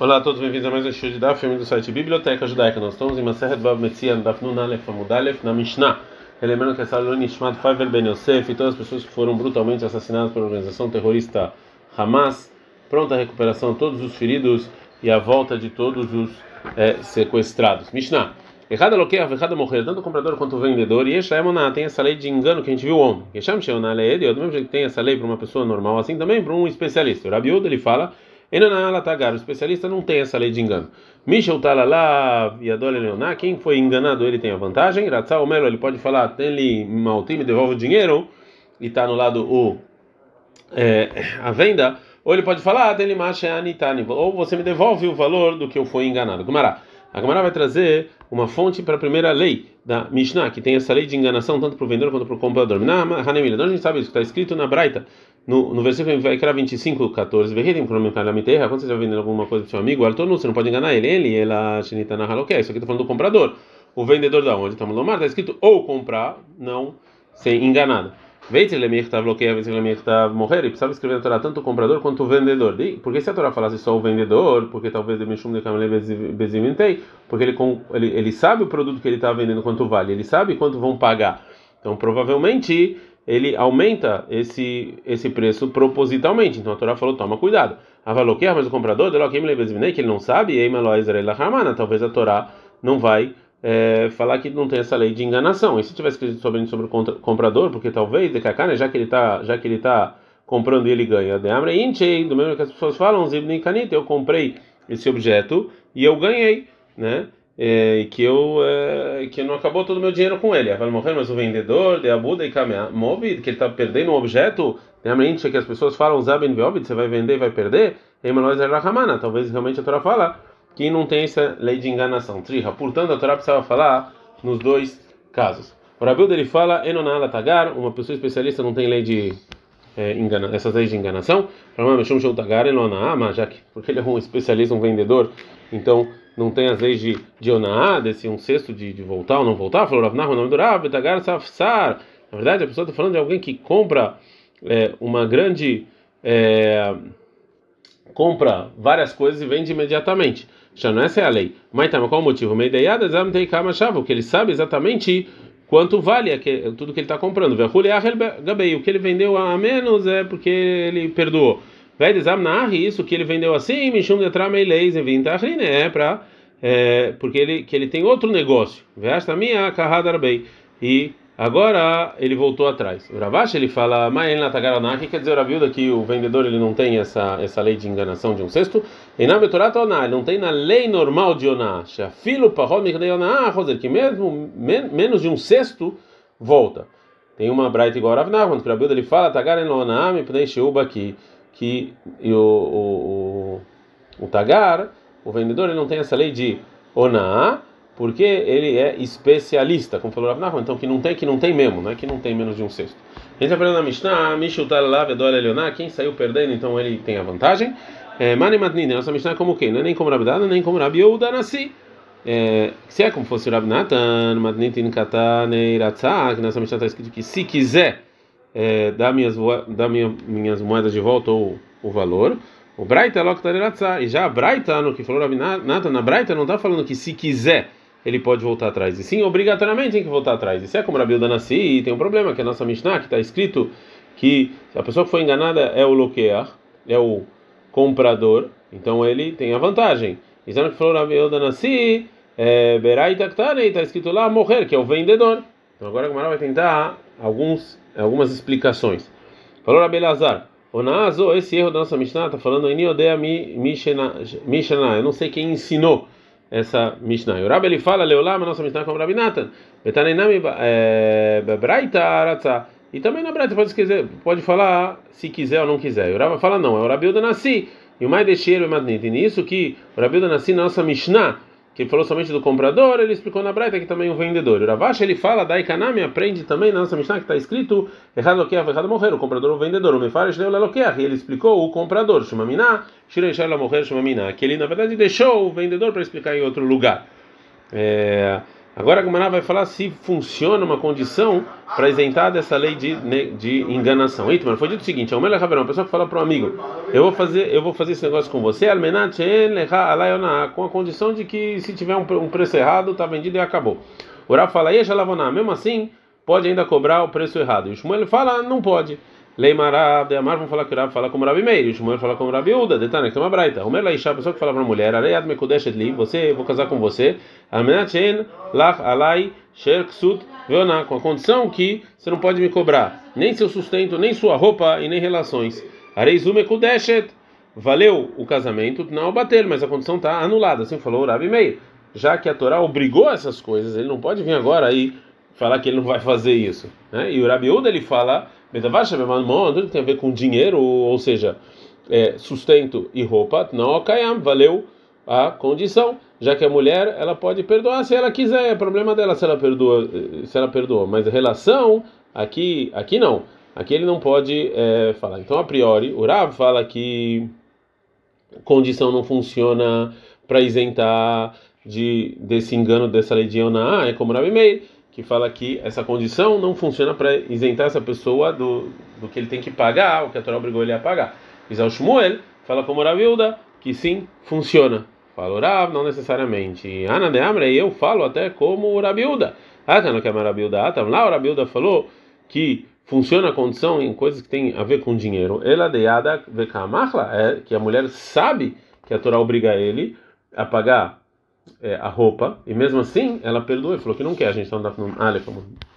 Olá a todos, bem-vindos a mais um show de Daf, filme do site Biblioteca Judaica. Nós estamos em Maseret Bab Metzian, Daf Nun Alef Amudalef, na Mishnah. Lembrando que essa aluna chamada Faivel Ben Yosef e todas as pessoas que foram brutalmente assassinadas pela organização terrorista Hamas, pronta a recuperação de todos os feridos e a volta de todos os é, sequestrados. Mishnah. Errada loqueia, errada morrer, tanto o comprador quanto o vendedor. E Eshaemona tem essa lei de engano que a gente viu ontem. Yesham Sheona Leed, do mesmo jeito que tem essa lei para uma pessoa normal, assim também para um especialista. O Rabiúdo ele fala o especialista não tem essa lei de engano. Michel Talalá, Yadol Leoná, quem foi enganado ele tem a vantagem. Ratzal Melo, ele pode falar, tem ele maltim, me devolve o dinheiro, e está no lado o é, a venda. Ou ele pode falar, tem ele anitani, ou você me devolve o valor do que eu fui enganado. Gumará. A Gumará vai trazer uma fonte para a primeira lei da Mishnah, que tem essa lei de enganação tanto para o vendedor quanto para o comprador. Hanemila, a gente sabe isso, está escrito na Braita, no, no versículo vai criar 25, 14, quando você já vendendo alguma coisa para seu amigo, você não pode enganar ele, ele, ela, Shinita Nahaloké, isso aqui está falando do comprador. O vendedor da onde? Está Lomar, está escrito ou comprar, não ser enganado. morrer, e precisava escrever na Torá tanto o comprador quanto o vendedor. Porque se a Torá falasse só o vendedor, porque talvez porque ele, ele, ele sabe o produto que ele está vendendo quanto vale, ele sabe quanto vão pagar. Então provavelmente ele aumenta esse esse preço propositalmente. Então a Torá falou: toma cuidado. Avaloquear, mas o comprador, que ele não sabe, talvez a Torá não vai é, falar que não tem essa lei de enganação. E se tivesse escrito sobre, sobre o comprador, porque talvez, de cacana, já que ele está tá comprando e ele ganha, de amre do mesmo que as pessoas falam, eu comprei esse objeto e eu ganhei, né? É, que eu é, que não acabou todo o meu dinheiro com ele. Vai morrer, mas o vendedor de Abuda e Kameamovid, que ele está perdendo um objeto, realmente que as pessoas falam Zaben Veovid, você vai vender e vai perder. Emanois Rahamana, talvez realmente a Torá fala que não tem essa lei de enganação. Triha, portanto a Torá precisava falar nos dois casos. O Rabil dele fala Enonala Tagar, uma pessoa especialista não tem lei de é, engana, essas leis de enganação. Já que porque ele é um especialista, um vendedor, então não tem as leis de, de Onaá, desse um cesto de, de voltar ou não voltar, falou Rav o nome Betagar Safsar. Na verdade, a pessoa está falando de alguém que compra é, uma grande. É, compra várias coisas e vende imediatamente. Já não essa é a lei. Mas tá, qual o motivo? O que ele sabe exatamente quanto vale tudo que ele está comprando. O que ele vendeu a menos é porque ele perdoou. Isso que ele vendeu assim, Mishum Detrameilez, é para é, porque ele que ele tem outro negócio. Vesta minha bem e agora ele voltou atrás. O Ravash ele fala, mas na que quer dizer a viúva que o vendedor ele não tem essa essa lei de enganação de um cesto. E na Betorat ele não tem na lei normal de Oná. Filo parrot que mesmo menos de um cesto volta. Tem uma braita igual a Ravnar, quando o Rabiuda ele fala, Tagar en Oná, me pnei sheuba aqui que o, o, o, Tagar, o vendedor, ele não tem essa lei de Oná, porque ele é especialista, como falou Rav então que não tem, que não tem mesmo, né? que não tem menos de um sexto. A gente aprendendo na Mishnah, Mishutar lá, Vedor Elioná, quem saiu perdendo, então ele tem a vantagem. É, Mani Matnine, nossa Mishnah é como quem? Não é nem como Rabdana, nem como Rabi Yehuda Nassi. É, se é como fosse Rabi Natan, Matnitin Katane Iratzah, que nessa Mishnah está escrito que se quiser é, dar, minhas, dar minha, minhas moedas de volta ou o valor. O Braita é E já a Braita, no que falou Ravinata, na Braita não está falando que se quiser ele pode voltar atrás. E sim, obrigatoriamente tem que voltar atrás. E se é como Rabi Danassi, tem um problema, que a nossa Mishnah, que está escrito que a pessoa que foi enganada é o Loquear, é o comprador, então ele tem a vantagem. E no que falou Rabi Danassi, é, Beraita está escrito lá morrer, que é o vendedor. Então agora a Gamara vai tentar alguns, algumas explicações. Falou Rabi Lazar, Onazo, esse erro da nossa Mishnah está falando em Niodea Mishnah, eu não sei quem ensinou essa Mishnah. O Rabi ele fala, Leolam, a nossa Mishnah é como Rabi Natan, Betanenami eh, Aratza. E também na Braita pode, quiser, pode falar se quiser ou não quiser. O Rabi fala não, é o Rabi Nassi. E o mais deixeiro é Madnit. E nisso que o Rabi Nassi, nossa Mishnah, que falou somente do comprador, ele explicou na Braita que também o vendedor. O Ravash ele fala da Ikanami, aprende também na nossa Mishnah que está escrito errado loquear, errado morrer, o comprador ou o vendedor. O Mefaresh deu loquear, e ele explicou o comprador, Shumamina, Shirei la morrer, Shumamina, que ele na verdade deixou o vendedor para explicar em outro lugar. É, Agora a Gemara vai falar se funciona uma condição para isentar dessa lei de, de enganação. Eita, foi dito o seguinte: uma pessoa que fala para um amigo, eu vou fazer, eu vou fazer esse negócio com você, com a condição de que se tiver um, preço errado, está vendido e acabou. O Rav fala, mesmo assim, pode ainda cobrar o preço errado. E o Shmuel fala, não pode. Leimarab, de Amar, vão falar que o Rav fala como Rabi Meir, o Shmuel fala como Rabi Uda, Detana, que tem uma. O Mer Laisha, a pessoa que fala para a mulher, Areiad Mekudeshet Li, você, vou casar com você, Almenachen, Lach, Alai, Sherksut, Veoná, com a condição que você não pode me cobrar nem seu sustento, nem sua roupa e nem relações. Areizu Mekudeshet, valeu o casamento, não bater, mas a condição está anulada, assim falou o Rabi Meir. Já que a Torá obrigou essas coisas, ele não pode vir agora aí falar que ele não vai fazer isso. Né? E o Rabi Uda, ele fala tudo que tem a ver com dinheiro, ou seja, é, sustento e roupa, não kayam, valeu a condição, já que a mulher ela pode perdoar se ela quiser, é problema dela se ela perdoa, se ela perdoa, mas a relação aqui, aqui não, aqui ele não pode é, falar. Então a priori, o Rav fala que condição não funciona para isentar de desse engano dessa lei de é como Rabi Meir que fala que essa condição não funciona para isentar essa pessoa do, do que ele tem que pagar, o que a Torá obrigou ele a pagar. Isao Shmuel fala como Ravilda que sim, funciona. Fala Rav, não necessariamente. Ana de Amra, eu falo até como Rabilda. Ah, não que é Rabilda. Ah, lá o Rabilda falou que funciona a condição em coisas que tem a ver com dinheiro. Ela deada vekamachla, é que a mulher sabe que a Torá obriga ele a pagar é, a roupa, e mesmo assim ela perdoou e falou que não quer. A gente está no Aleph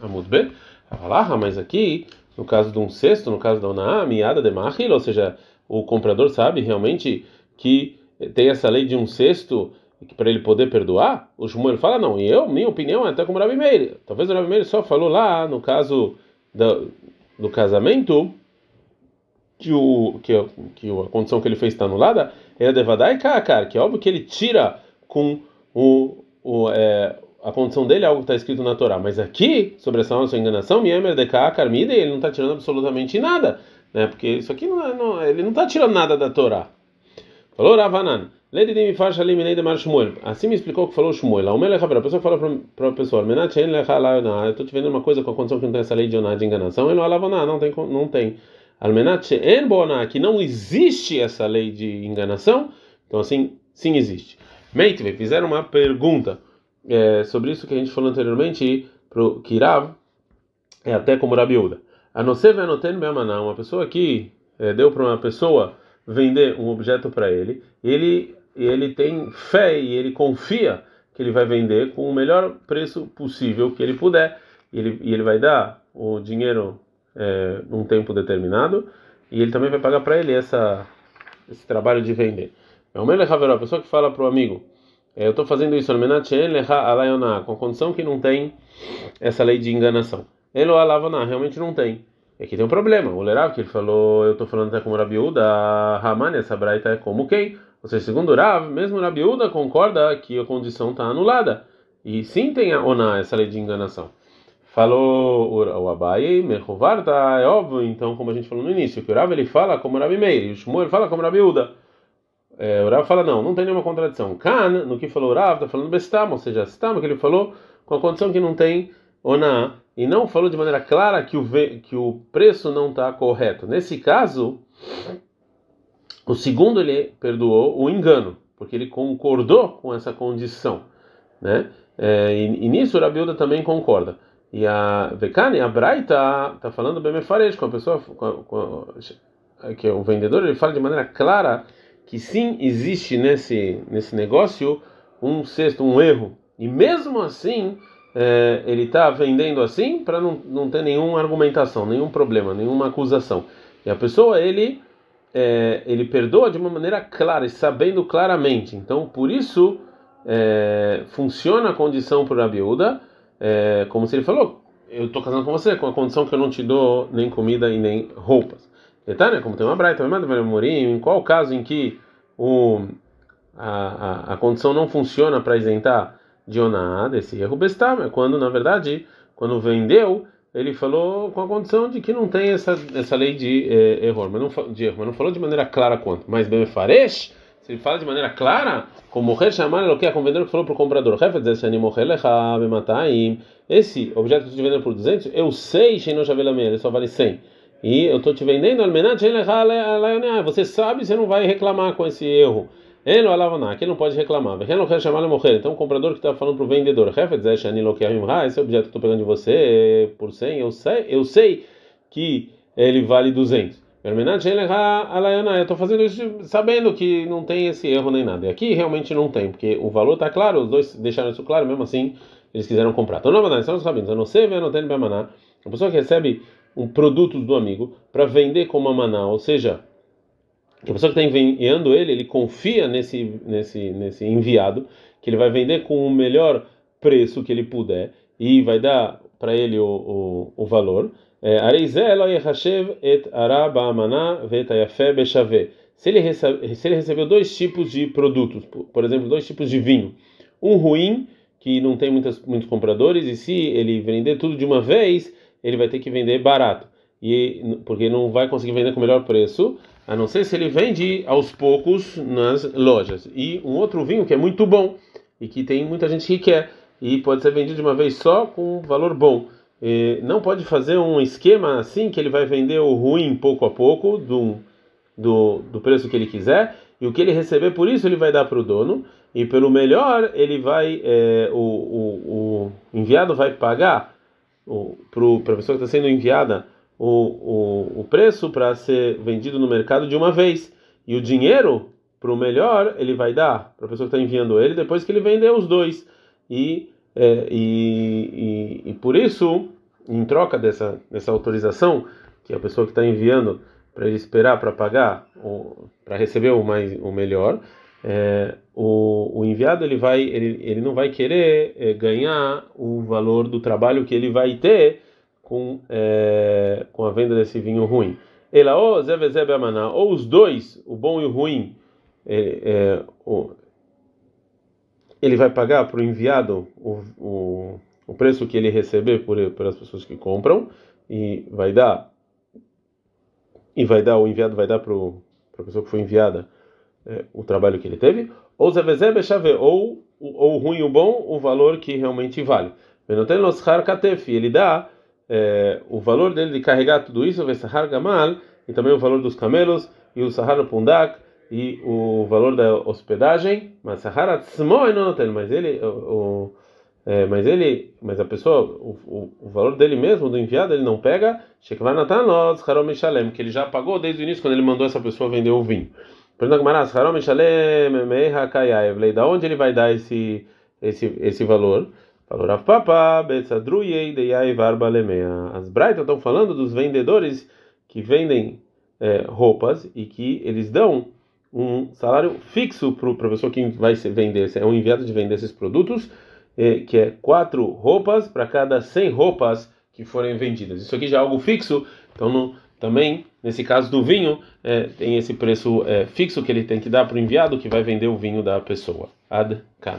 Amud B. Ela mas aqui, no caso de um cesto, no caso da Onaá, miada de Mahil, ou seja, o comprador sabe realmente que tem essa lei de um cesto para ele poder perdoar, o Shmuel fala não, e eu, minha opinião é até como o Rabi Meir. Talvez o Rabi Meir só falou lá no caso do, do casamento que, o, que, que a condição que ele fez está anulada, é devadai kakar, que é óbvio que ele tira com o, o, é, a condição dele é algo que está escrito na Torá. Mas aqui, sobre essa nossa enganação, Miemer de Karmida, ele não está tirando absolutamente nada. Né? Porque isso aqui não, é, não ele não está tirando nada da Torá. Falou Ravanan. Assim me explicou o que falou Shmuel. A pessoa fala para a pessoa: Eu estou te vendo uma coisa com a condição que não tem essa lei de de enganação. Ele não não tem. Não tem. Que não existe essa lei de enganação. Então, assim, sim existe. Meitve, fizeram uma pergunta é, sobre isso que a gente falou anteriormente para o Kirav, é até como Rabiuda. A não ser venoten beamaná, uma pessoa que é, deu para uma pessoa vender um objeto para ele, ele ele tem fé e ele confia que ele vai vender com o melhor preço possível que ele puder, e ele, e ele vai dar o dinheiro é, num tempo determinado, e ele também vai pagar para ele essa, esse trabalho de vender. É o Melech a pessoa que fala para o amigo, é, eu estou fazendo isso com a condição que não tem essa lei de enganação. Elo realmente não tem. É que tem um problema. O Lerav que ele falou, eu estou falando até como Rabiúda, Ramani, essa braita é como quem? Ou seja, segundo o Rav, mesmo Rabiúda concorda que a condição está anulada. E sim tem a ona, essa lei de enganação. Falou o Abai, Mechovarta, é óbvio, então, como a gente falou no início, que o Rav ele fala como Rabi Meir, e o Shmuel fala como Rabiúda. É, o Rav fala, não, não tem nenhuma contradição. Kan, no que falou o Rav, está falando Bestam, ou seja, Stam, que ele falou com a condição que não tem Oná, e não falou de maneira clara que o, que o preço não está correto. Nesse caso, o segundo ele perdoou o engano, porque ele concordou com essa condição. Né? É, e, e, nisso o Rabilda também concorda. E a Vekane, a Braita, está falando bem mefarejo com a pessoa, com com a, que é o vendedor, ele fala de maneira clara que sim existe nesse nesse negócio um sexto, um erro. E mesmo assim, é, ele está vendendo assim para não, não ter nenhuma argumentação, nenhum problema, nenhuma acusação. E a pessoa, ele é, ele perdoa de uma maneira clara e sabendo claramente. Então, por isso, é, funciona a condição para a biúda, é, como se ele falou: eu estou casando com você com a condição que eu não te dou nem comida e nem roupas. Etânia, como tem uma braita, em qual caso em que o, a, a, a condição não funciona para isentar de oná desse erro bestam, é quando, na verdade, quando vendeu, ele falou com a condição de que não tem essa, essa lei de eh, erro, mas não, de erro, mas não falou de maneira clara quanto. Mas Bemefaresh, se ele fala de maneira clara, como morrer chamar ele quer, como vendedor que falou para o comprador, esse objeto que eu estou te vendendo por 200, eu sei que ele só vale 100. E eu estou te vendendo, você sabe, você não vai reclamar com esse erro. Ele ele não pode reclamar. Não. Então o comprador que está falando para o vendedor, esse objeto que estou pegando de você por 100, eu sei, eu sei que ele vale 200. Eu estou fazendo isso sabendo que não tem esse erro nem nada. E aqui realmente não tem, porque o valor está claro, os dois deixaram isso claro, mesmo assim eles quiseram comprar. Então, não, são os rabinos. Não sei, eu não maná. A pessoa que recebe um produto do amigo para vender como maná, ou seja, a pessoa que está enviando ele, ele confia nesse, nesse, nesse enviado, que ele vai vender com o melhor preço que ele puder e vai dar para ele o, o, o valor. É, se ele, recebe, se ele recebeu dois tipos de produtos, por exemplo, dois tipos de vinho, um ruim, que não tem muitos, muitos compradores, e se ele vender tudo de uma vez, ele vai ter que vender barato, e porque não vai conseguir vender com o melhor preço, a não ser se ele vende aos poucos nas lojas. E um outro vinho que é muito bom, e que tem muita gente que quer, e pode ser vendido de uma vez só com um valor bom. Não pode fazer um esquema assim que ele vai vender o ruim pouco a pouco do, do, do preço que ele quiser. E o que ele receber por isso ele vai dar para o dono. E pelo melhor ele vai é, o, o, o, enviado vai pagar para a pessoa que está sendo enviada o, o, o preço para ser vendido no mercado de uma vez. E o dinheiro para o melhor ele vai dar. Para a pessoa que está enviando ele depois que ele vender os dois. E é, e, e, e, por isso, em troca dessa, dessa autorização, que a pessoa que está enviando para ele esperar para pagar, para receber o, mais, o melhor, é, o, o enviado ele, vai, ele, ele não vai querer é, ganhar o valor do trabalho que ele vai ter com, é, com a venda desse vinho ruim. Ela, ou ou os dois, o bom e o ruim, é, é, o, ele vai pagar para o enviado o, o, o preço que ele receber por pelas pessoas que compram e vai dar. E vai dar o enviado vai dar para a pessoa que foi enviada o trabalho que ele teve ou zevezebe ou ou o ruim o bom o valor que realmente vale ele dá é, o valor dele de carregar tudo isso vesahar gamal e também o valor dos camelos e o sahar pundak e o valor da hospedagem, mas Saharat não tem, mas ele, o, é, mas ele, mas a pessoa, o, o, o, valor dele mesmo, do enviado, ele não pega, Harom Shalem, que ele já pagou desde o início quando ele mandou essa pessoa vender o vinho. Pergunta Gamaras, Harom Shalem, Meha Kayaev, da onde ele vai dar esse, esse, esse valor? Falou Rav Papa, Betsadruyei, Deyai Varba Lemea. As Braitas estão falando dos vendedores que vendem é, roupas e que eles dão um salário fixo para a pessoa que vai vender, é um enviado de vender esses produtos, é, que é quatro roupas para cada 100 roupas que forem vendidas. Isso aqui já é algo fixo, então não, também nesse caso do vinho é, tem esse preço é, fixo que ele tem que dar para o enviado que vai vender o vinho da pessoa. Ad can.